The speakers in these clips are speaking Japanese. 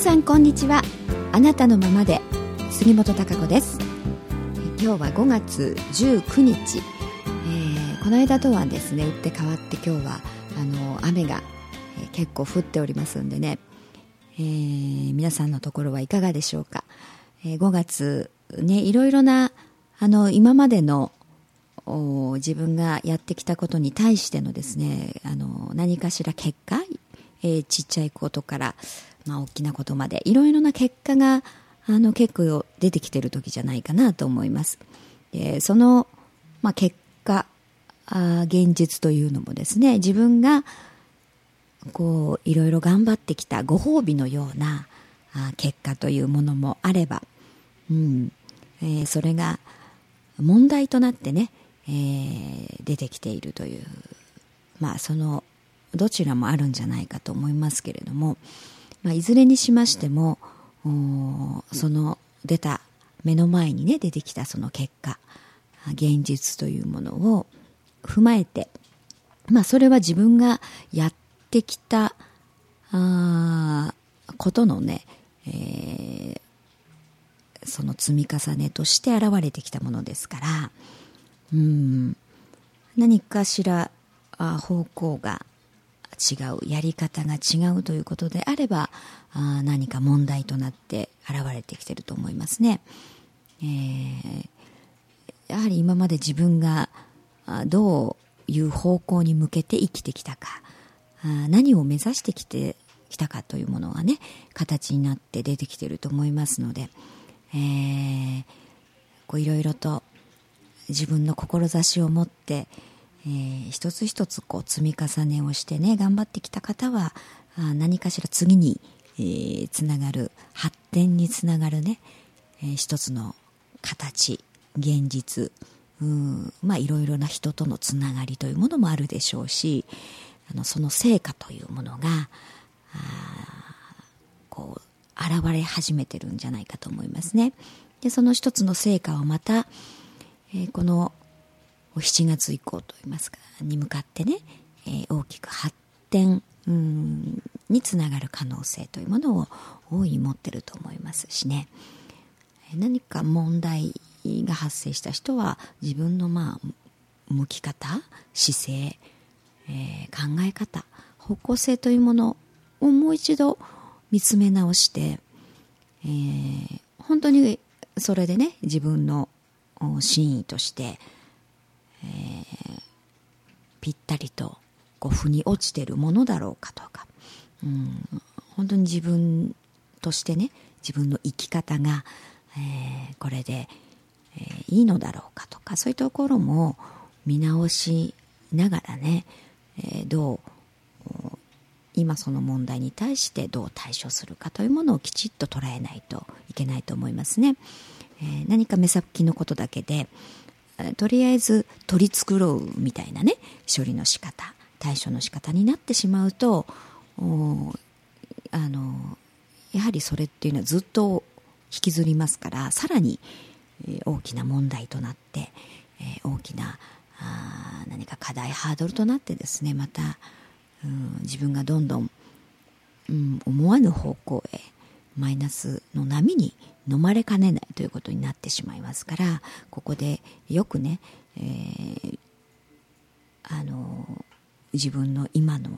さんこんにちは。あなたのままで杉本孝子です。今日は5月19日、えー、この間とはですね打って変わって今日はあの雨が、結構降っておりますんでね、えー、皆さんのところはいかがでしょうか、えー、5月ねいろいろなあの今までの自分がやってきたことに対してのですねあの何かしら結果、えー、ちっちゃいことから、まあ、大きなことまでいろいろな結果があの結構出てきてる時じゃないかなと思います。でその、まあ、結果あ現実というのもですね自分がこういろいろ頑張ってきたご褒美のようなあ結果というものもあれば、うんえー、それが問題となってね、えー、出てきているというまあそのどちらもあるんじゃないかと思いますけれども、まあ、いずれにしましてもその出た目の前にね出てきたその結果現実というものを踏まえて、まあ、それは自分がやってきたあことのね、えー、その積み重ねとして現れてきたものですからうん何かしらあ方向が違うやり方が違うということであればあ何か問題となって現れてきてると思いますね、えー、やはり今まで自分がどういう方向に向けて生きてきたかあ何を目指してきてきたかというものがね形になって出てきてると思いますので、えー、こういろいろと自分の志を持って、えー、一つ一つこう積み重ねをしてね頑張ってきた方はあ何かしら次に、えー、つながる発展につながるね、えー、一つの形現実うんまあいろいろな人とのつながりというものもあるでしょうしあのその成果というものがあこう現れ始めてるんじゃないかと思いますね。でその一つの成果をまた、えー、この7月以降といいますかに向かってね、えー、大きく発展うんにつながる可能性というものを大いに持ってると思いますしね。何か問題が発生した人は自分のまあ向き方姿勢、えー、考え方方向性というものをもう一度見つめ直して、えー、本当にそれでね自分の真意として、ぴったりとこう腑に落ちてるものだろうかとか、うん、本当に自分としてね自分の生き方が、えー、これで、えー、いいのだろうかとか。そういうところも見直しながらね、えー、どう今その問題に対してどう対処するかというものをきちっと捉えないといけないと思いますね。えー、何か目先のことだけでとりあえず取り繕うみたいなね処理の仕方対処の仕方になってしまうとあのやはりそれっていうのはずっと引きずりますからさらに、大きな問題となって、え、大きなあ何か課題ハードルとなってですねまた、うん、自分がどんどん、うん、思わぬ方向へマイナスの波に飲まれかねないということになってしまいますからここでよくね、えー、あの自分の今の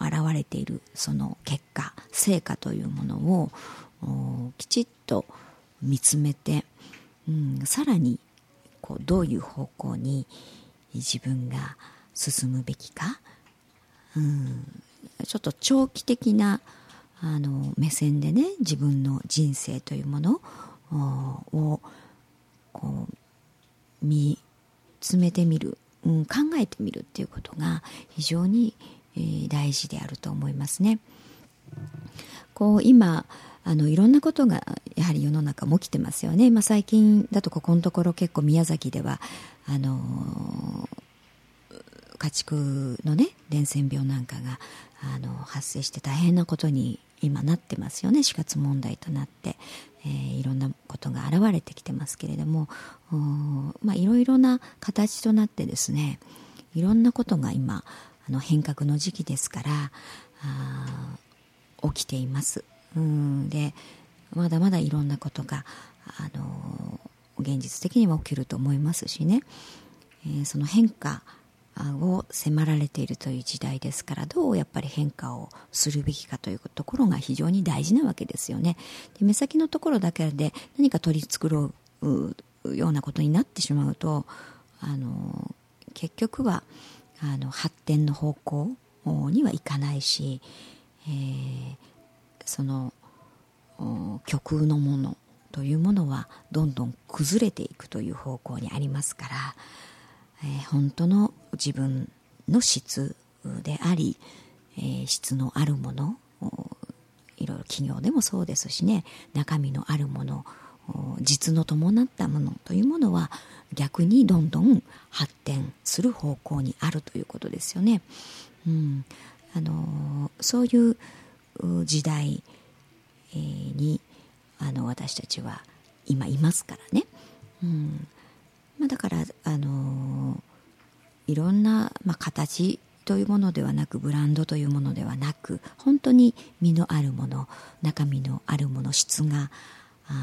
現れているその結果成果というものをきちっと見つめて、うん、さらにこうどういう方向に自分が進むべきか、うん、ちょっと長期的なあの目線でね自分の人生というものをこう見つめてみるうん、考えてみるっていうことが非常に、えー、大事であると思いますね。こう今あのいろんなことがやはり世の中も起きてますよね、まあ、最近だとここのところ結構宮崎ではあの家畜のね伝染病なんかがあの発生して大変なことに今なってますよね。死活問題となって、えー、いろんなことが現れてきてますけれどもまあ、いろいろな形となってですねいろんなことが今あの変革の時期ですからあ起きています。うんでまだまだいろんなことが、あの現実的には起きると思いますしね、えー、その変化を迫られているという時代ですからどうやっぱり変化をするべきかというところが非常に大事なわけですよね。で目先のところだけで何か取り繕うようなことになってしまうとあの結局はあの発展の方向にはいかないし、えー、その極右のものというものはどんどん崩れていくという方向にありますから、えー、本当の自分の質であり、えー、質のあるものいろいろ企業でもそうですしね中身のあるもの実の伴ったものというものは逆にどんどん発展する方向にあるということですよね。うん、あのそういう時代にあの私たちは今いますからね。うんまあ、だからあのいろんな、まあ、形というものではなくブランドというものではなく本当に身のあるもの中身のあるもの質が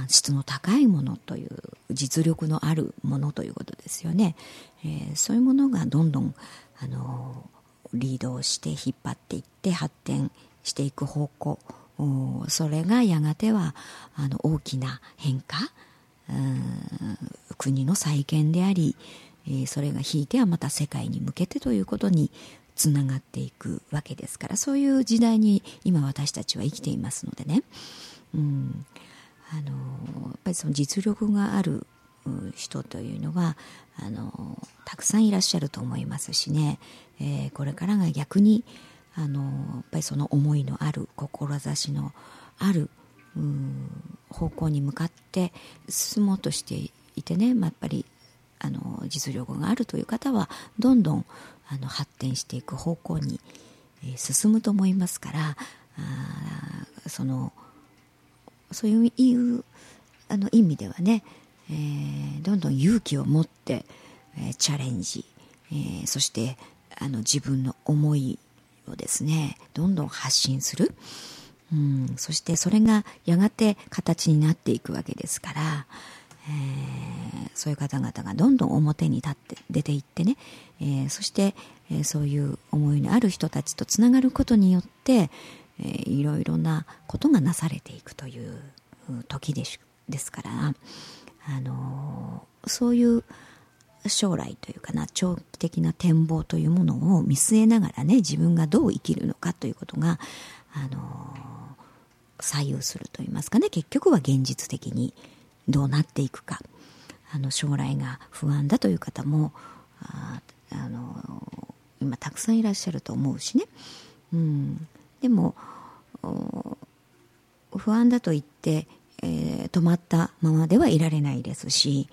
質の高いものという実力のあるものということですよね、えー、そういうものがどんどんあのリードをして引っ張っていって発展していく方向。それがやがてはあの大きな変化国の再建であり、え、それがひいてはまた世界に向けてということにつながっていくわけですからそういう時代に今私たちは生きていますのでね、うん、あのやっぱりその実力がある人というのはあのたくさんいらっしゃると思いますしね、えー、これからが逆にあのやっぱりその思いのある志のある方向に向かって進もうとしていてね、まあ、やっぱりあの実力があるという方はどんどんあの発展していく方向に、えー、進むと思いますからあそのそういうあの意味ではね、えー、どんどん勇気を持って、えー、チャレンジ、えー、そしてあの自分の思いをですねどんどん発信する、うん、そしてそれがやがて形になっていくわけですから、え、そういう方々がどんどん表に立って出ていってね、えー、そして、えー、そういう思いのある人たちとつながることによって、えー、いろいろなことがなされていくという時ですですから、あのそういう将来というかな長期的な展望というものを見据えながらね自分がどう生きるのかということが、あの左右するといいますかね。結局は現実的にどうなっていくか。あの将来が不安だという方もああの今たくさんいらっしゃると思うしね、うん、でも不安だと言って、えー、止まったままではいられないですし、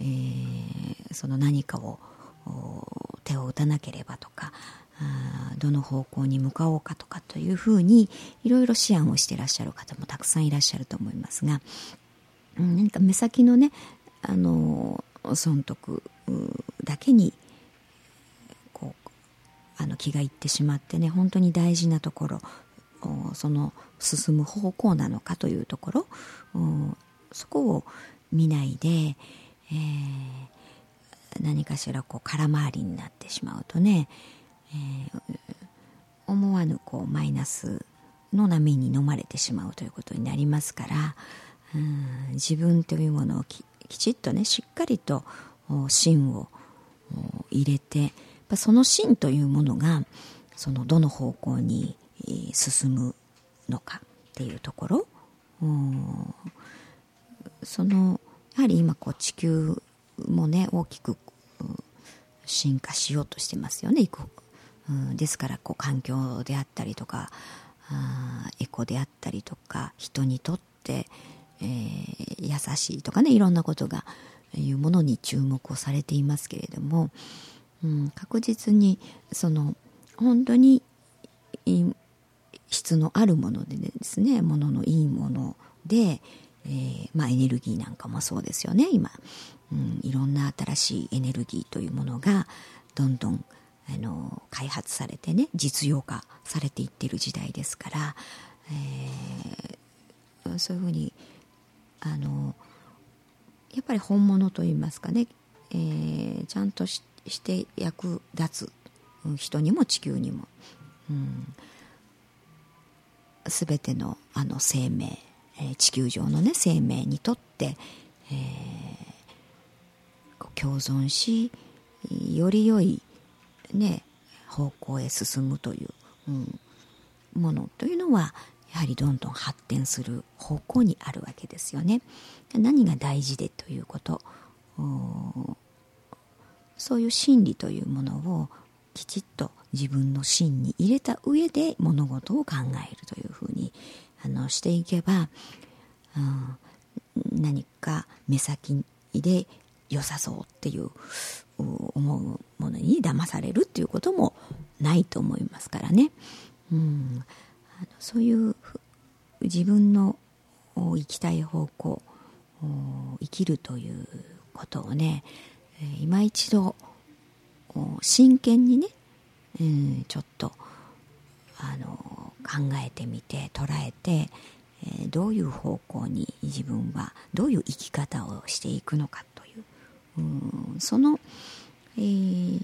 えー、その何かを手を打たなければとかどの方向に向かおうかとかというふうにいろいろ思案をしていらっしゃる方もたくさんいらっしゃると思いますが、何か目先のねあの損得だけにこうあの気がいってしまってね本当に大事なところその進む方向なのかというところそこを見ないで、えー、何かしらこう空回りになってしまうとね、えー、思わぬこうマイナスの波に飲まれてしまうということになりますからうん自分というものをききちっとねしっかりと芯を入れてその芯というものがそのどの方向に進むのかっていうところそのやはり今こう地球もね大きく進化しようとしてますよね、うん、ですからこう環境であったりとかエコであったりとか人にとって、えー、優しいとかねいろんなことがいうものに注目をされていますけれども、うん、確実にその本当に質のあるものでですねもののいいもので、えー、まあ、エネルギーなんかもそうですよね今、うん、いろんな新しいエネルギーというものがどんどんあの開発されてね実用化されていってる時代ですから、えそういうふうにあのやっぱり本物といいますかね、えー、ちゃんとしして役立つ人にも地球にも、うん、全てのあの生命、えー、地球上のね生命にとって、えー、共存しより良い、ね、方向へ進むという、うん、ものというのはやはりどんどん発展する方向にあるわけですよね。何が大事でということそういう真理というものをきちっと自分の芯に入れた上で物事を考えるというふうにあのしていけば、うん、何か目先で良さそうっていう思うものに騙されるっていうこともないと思いますからね。うん、あのそういう自分の行きたい方向生きるということをねえ今一度真剣にね、うん、ちょっとあの考えてみて捉えて、えー、どういう方向に自分はどういう生き方をしていくのかという、うん、その、えー、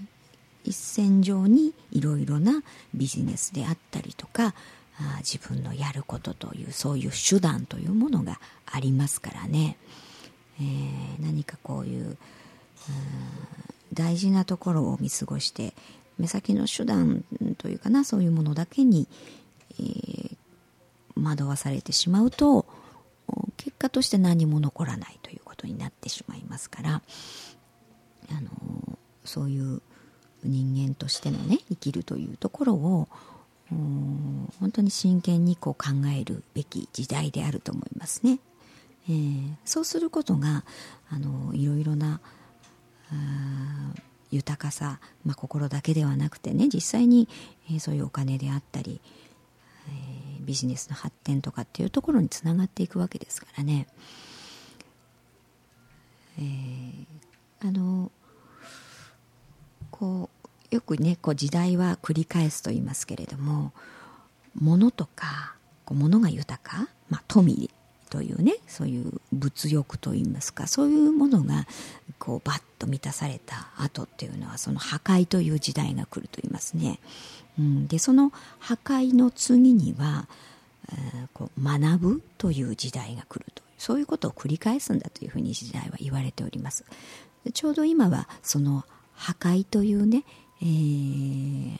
一線上にいろいろなビジネスであったりとかあ自分のやることというそういう手段というものがありますからね、えー、何かこういう大事なところを見過ごして目先の手段というかなそういうものだけに、えー、惑わされてしまうと結果として何も残らないということになってしまいますからあのそういう人間としてのね生きるというところを本当に真剣にこう考えるべき時代であると思いますね。えー、そうすることがあのいろいろな豊かさ、まあ、心だけではなくてね実際に、えー、そういうお金であったり、えー、ビジネスの発展とかっていうところにつながっていくわけですからね。えー、あのこうよくねこう時代は繰り返すと言いますけれども物とかこう物が豊か、まあ、富というねそういう物欲といいますかそういうものがこうバッと満たされた後っていうのはその破壊という時代が来ると言いますね。うん、でその破壊の次には、えー、こう学ぶという時代が来るとそういうことを繰り返すんだというふうに時代は言われております。ちょうど今はその破壊というね、えー、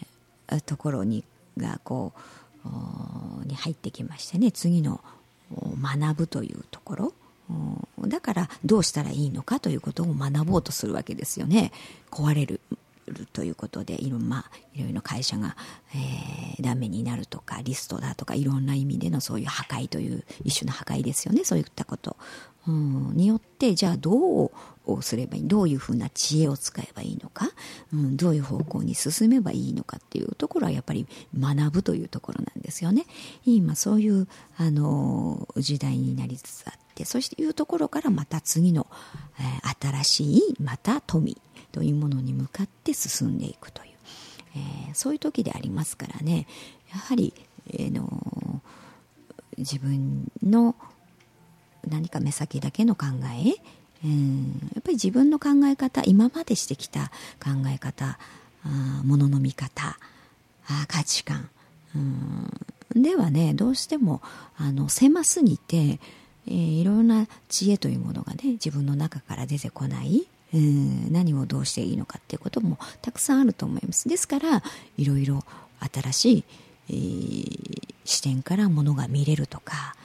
ところにがこうに入ってきましてね次の学ぶというところ。だからどうしたらいいのかということを学ぼうとするわけですよね。壊れる。るということでいろ,、まあ、いろいろ会社が、えー、ダメになるとかリストだとかいろんな意味でのそういう破壊という一種の破壊ですよね。そういったこと。うん、によってじゃあどうすればいいどういうふうな知恵を使えばいいのか、うん、どういう方向に進めばいいのかっていうところはやっぱり学ぶというところなんですよね。今そういうあの時代になりつつあってそしていうところからまた次の、えー、新しいまた富というものに向かって進んでいくという、えー、そういう時でありますからね。やはり、えー、の自分の何か目先だけの考えうん、やっぱり自分の考え方今までしてきた考え方あものの見方あ価値観うんではねどうしてもあの狭すぎて、えー、いろんな知恵というものがね自分の中から出てこない。何をどうしていいのかっていうこともたくさんあると思います。ですからいろいろ新しい、えー、視点からものが見れるとか、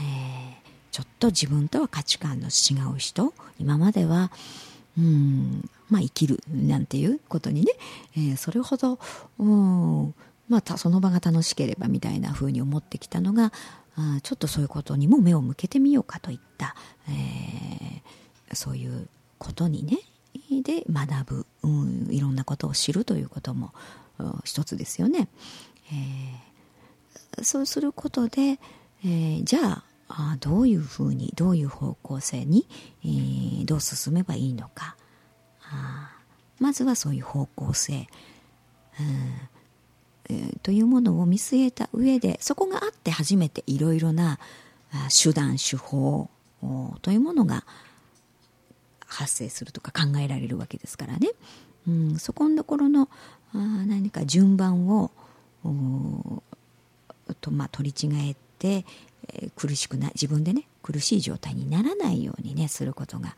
えーちょっと自分とは価値観の違う人今まではうんまあ生きるなんていうことにね、えー、それほどうんまあその場が楽しければみたいな風に思ってきたのがあちょっとそういうことにも目を向けてみようかといった、えー、そういうことにねで学ぶ、うん、いろんなことを知るということも一つですよね。えー、そうすることで、えー、じゃああどういうふうにどういう方向性に、えー、どう進めばいいのかあまずはそういう方向性、うんえー、というものを見据えた上でそこがあって初めていろいろな手段手法というものが発生するとか考えられるわけですからね、うん、そこのところのあ何か順番をと、まあ、取り違えて、えー、苦しくない自分でね苦しい状態にならないようにねすることが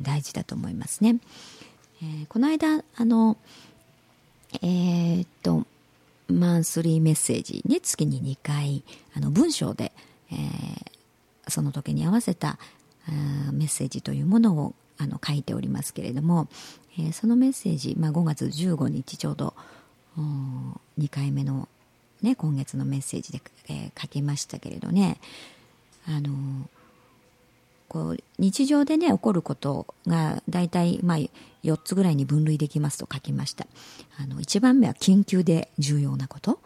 大事だと思いますね。えー、この間あのえー、っとマンスリーメッセージね月に2回あの文章で、えー、その時に合わせたメッセージというものをあの書いておりますけれども、えー、そのメッセージ、まあ、5月15日ちょうど2回目の、ね、今月のメッセージで、えー、書きましたけれどねあのこう日常でね起こることが大体、まあ、4つぐらいに分類できますと書きました。あの1番目は緊急で重要なこと。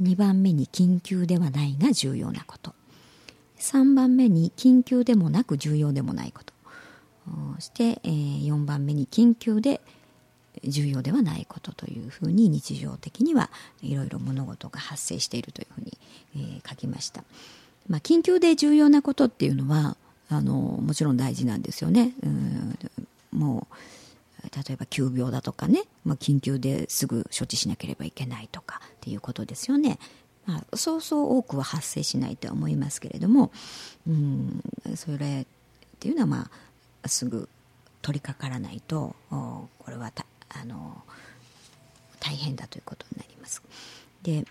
2番目に緊急ではないが重要なこと。3番目に緊急でもなく重要でもないこと。して、えー、4番目に緊急で重要ではないことというふうに日常的にはいろいろ物事が発生しているというふうに、えー、書きました。まあ、緊急で重要なことっていうのはあのもちろん大事なんですよね。うもう例えば急病だとかね、まあ、緊急ですぐ処置しなければいけないとかっていうことですよね。まあ、そうそう多くは発生しないとは思いますけれども、うん、それっていうのは、まあ、すぐ取り掛からないとこれはたあの大変だということになります。で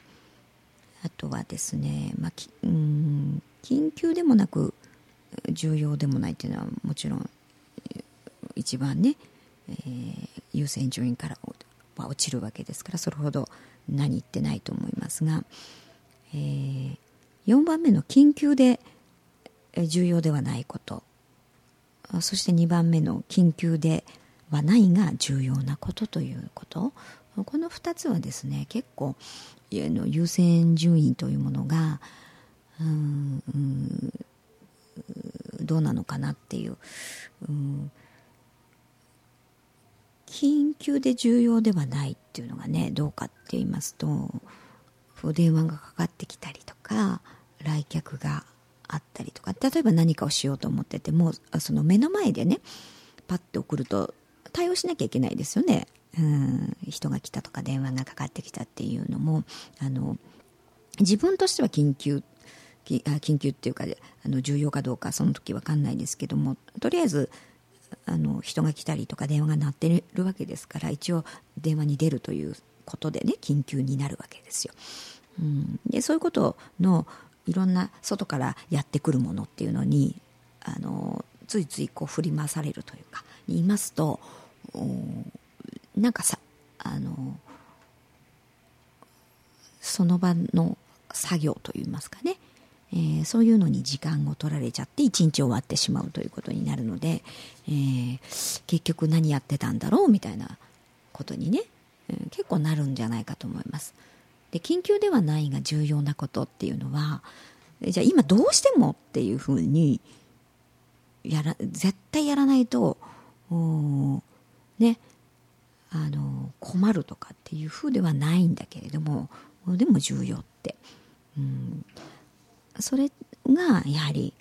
あとはですね、まあ、きうん緊急でもなく重要でもないというのはもちろん一番ね、えー、優先順位からは落ちるわけですからそれほど何言ってないと思いますが、えー、4番目の緊急で重要ではないことそして2番目の緊急ではないが重要なことということ。この2つはですね結構優先順位というものがうんどうなのかなっていう、うん、緊急で重要ではないっていうのがねどうかって言いますと電話がかかってきたりとか来客があったりとか例えば何かをしようと思っててもその目の前でねパッて送ると対応しなきゃいけないですよねうん人が来たとか電話がかかってきたっていうのもあの自分としては緊急緊急っていうかあの重要かどうかその時分かんないですけどもとりあえずあの人が来たりとか電話が鳴ってるわけですから一応電話に出るということでね緊急になるわけですよ。うん、でそういうことのいろんな外からやってくるものっていうのにあのついついこう振り回されるというか言いますとなんかさあのその場の作業といいますかね、えー、そういうのに時間を取られちゃって一日終わってしまうということになるので、えー、結局何やってたんだろうみたいなことにね、えー、結構なるんじゃないかと思います。で緊急ではないが重要なことっていうのはじゃあ今どうしてもっていうふうにやら絶対やらないとねあの困るとかっていうふうではないんだけれどもでも重要って、うん、それがやはり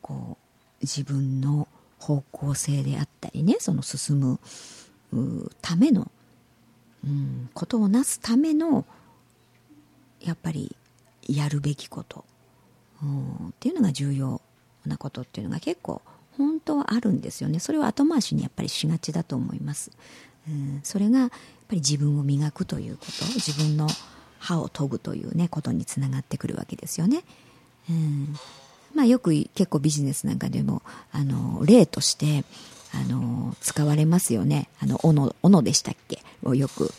こう自分の方向性であったりねその進むための、うん、ことをなすためのやっぱりやるべきこと、うん、っていうのが重要なことっていうのが結構本当はあるんですよね。それを後回しにやっぱりしがちだと思います、うん、それがやっぱり自分を磨くということ。自分の歯を研ぐというねことにつながってくるわけですよね、うんまあ、よく結構ビジネスなんかでもあの例としてあの使われますよね。あの斧斧でしたっけ？をよく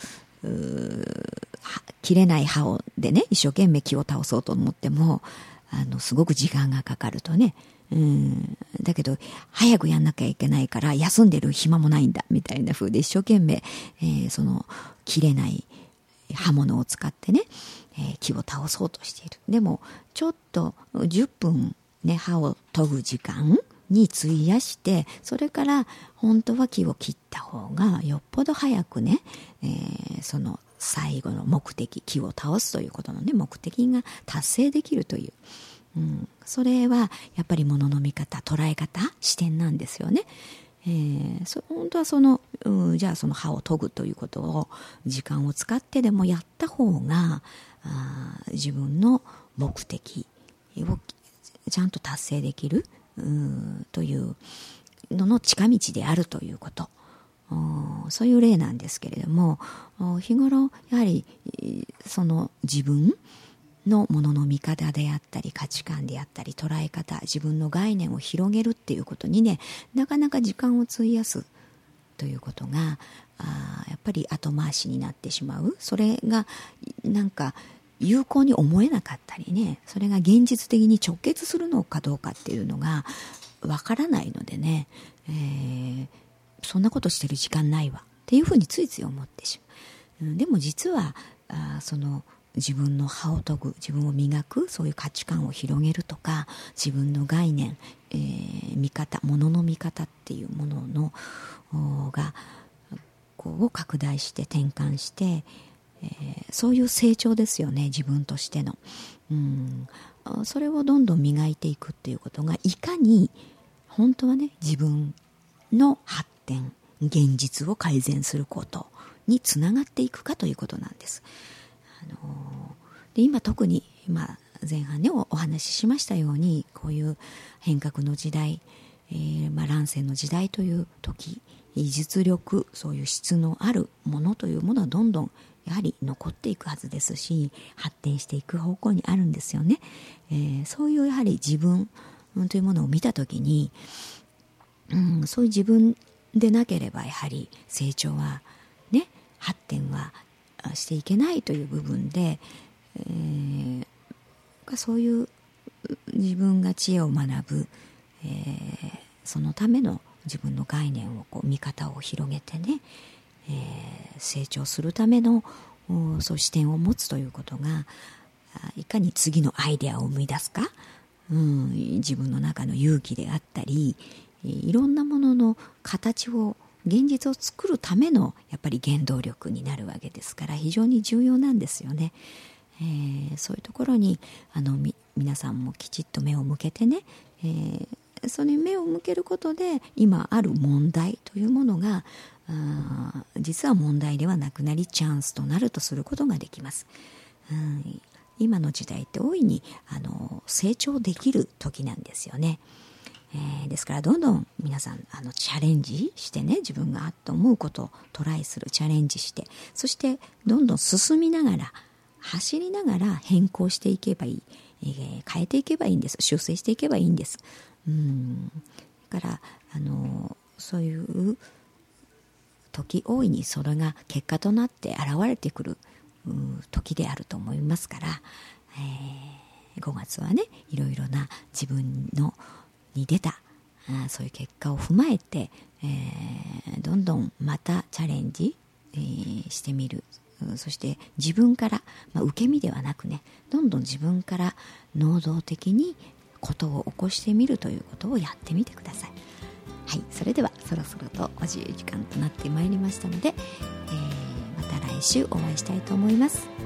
切れない刃をでね一生懸命木を倒そうと思ってもあのすごく時間がかかるとね。うん、だけど早くやんなきゃいけないから休んでる暇もないんだみたいな風で一生懸命、えー、その切れない刃物を使ってね、えー、木を倒そうとしている。でもちょっと10分ね刃を研ぐ時間に費やしてそれから本当は木を切った方がよっぽど早くね、えー、その最後の目的木を倒すということのね目的が達成できるといううん、それはやっぱりものの見方捉え方視点なんですよね。えー、そ本当はその、うん、じゃあその歯を研ぐということを時間を使ってでもやった方があ自分の目的をちゃんと達成できる、というのの近道であるということ。そういう例なんですけれども日頃やはりその自分のものの見方であったり価値観であったり捉え方自分の概念を広げるっていうことにねなかなか時間を費やすということがあやっぱり後回しになってしまう。それがなんか有効に思えなかったりねそれが現実的に直結するのかどうかっていうのがわからないのでね、えー、そんなことしてる時間ないわっていうふうについつい思ってしまう、でも実はあその自分の歯を研ぐ自分を磨くそういう価値観を広げるとか自分の概念、えー、見方ものの見方っていうもののがこう拡大して転換して、えー、そういう成長ですよね自分としての、うん、それをどんどん磨いていくっていうことがいかに本当はね自分の発展現実を改善することにつながっていくかということなんです。あので今特に今前半でねお話ししましたようにこういう変革の時代、えー、まあ、乱世の時代という時実力そういう質のあるものというものはどんどんやはり残っていくはずですし発展していく方向にあるんですよね、えー、そういうやはり自分というものを見た時に、うん、そういう自分でなければやはり成長はね発展はしていけないという部分で、えー、そういう自分が知恵を学ぶ、えー、そのための自分の概念をこう見方を広げてね、えー、成長するためのそう視点を持つということがいかに次のアイデアを生み出すか、うん、自分の中の勇気であったりいろんなものの形を現実を作るためのやっぱり原動力になるわけですから非常に重要なんですよね。えー、そういうところにあの皆さんもきちっと目を向けてね、えー、それに目を向けることで今ある問題というものがあ実は問題ではなくなりチャンスとなるとすることができます。うん今の時代って大いにあの成長できる時なんですよね。えー、ですからどんどん皆さんあのチャレンジしてね自分があっと思うことをトライするチャレンジしてそしてどんどん進みながら走りながら変更していけばいい、えー、変えていけばいいんです修正していけばいいんですうんだからあのそういう時大いにそれが結果となって現れてくる時であると思いますから、えー、5月はねいろいろな自分のに出たあそういう結果を踏まえて、えー、どんどんまたチャレンジ、えー、してみる。そして自分から、まあ、受け身ではなくねどんどん自分から能動的にことを起こしてみるということをやってみてください。はいそれではそろそろとお自由時間となってまいりましたので、えー、また来週お会いしたいと思います。